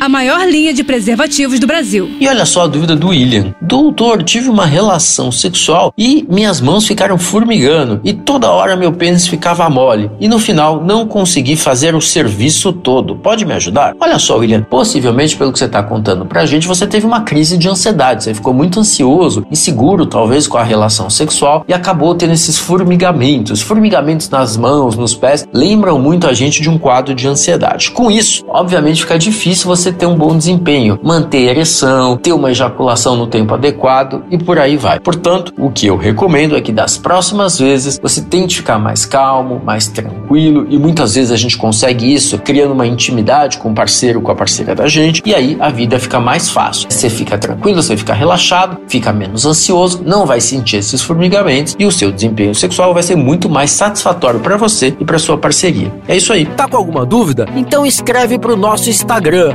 a maior linha de preservativos do Brasil. E olha só a dúvida do William. Doutor, tive uma relação sexual e minhas mãos ficaram formigando e toda hora meu pênis ficava mole e no final não consegui fazer o serviço todo. Pode me ajudar? Olha só, William, possivelmente pelo que você está contando pra gente, você teve uma crise de ansiedade, você ficou muito ansioso, inseguro talvez com a relação sexual e acabou tendo esses formigamentos. Formigamentos nas mãos, nos pés, lembram muito a gente de um quadro de ansiedade. Com isso, obviamente fica difícil você você ter um bom desempenho, manter ereção, ter uma ejaculação no tempo adequado e por aí vai. Portanto, o que eu recomendo é que das próximas vezes você tente ficar mais calmo, mais tranquilo e muitas vezes a gente consegue isso criando uma intimidade com o parceiro, com a parceira da gente e aí a vida fica mais fácil. Você fica tranquilo, você fica relaxado, fica menos ansioso, não vai sentir esses formigamentos e o seu desempenho sexual vai ser muito mais satisfatório para você e para sua parceria. É isso aí. Tá com alguma dúvida? Então escreve para o nosso Instagram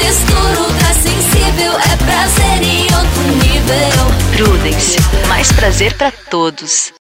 textura ultra sensível. É prazer em outro nível. Prudence, mais prazer para todos.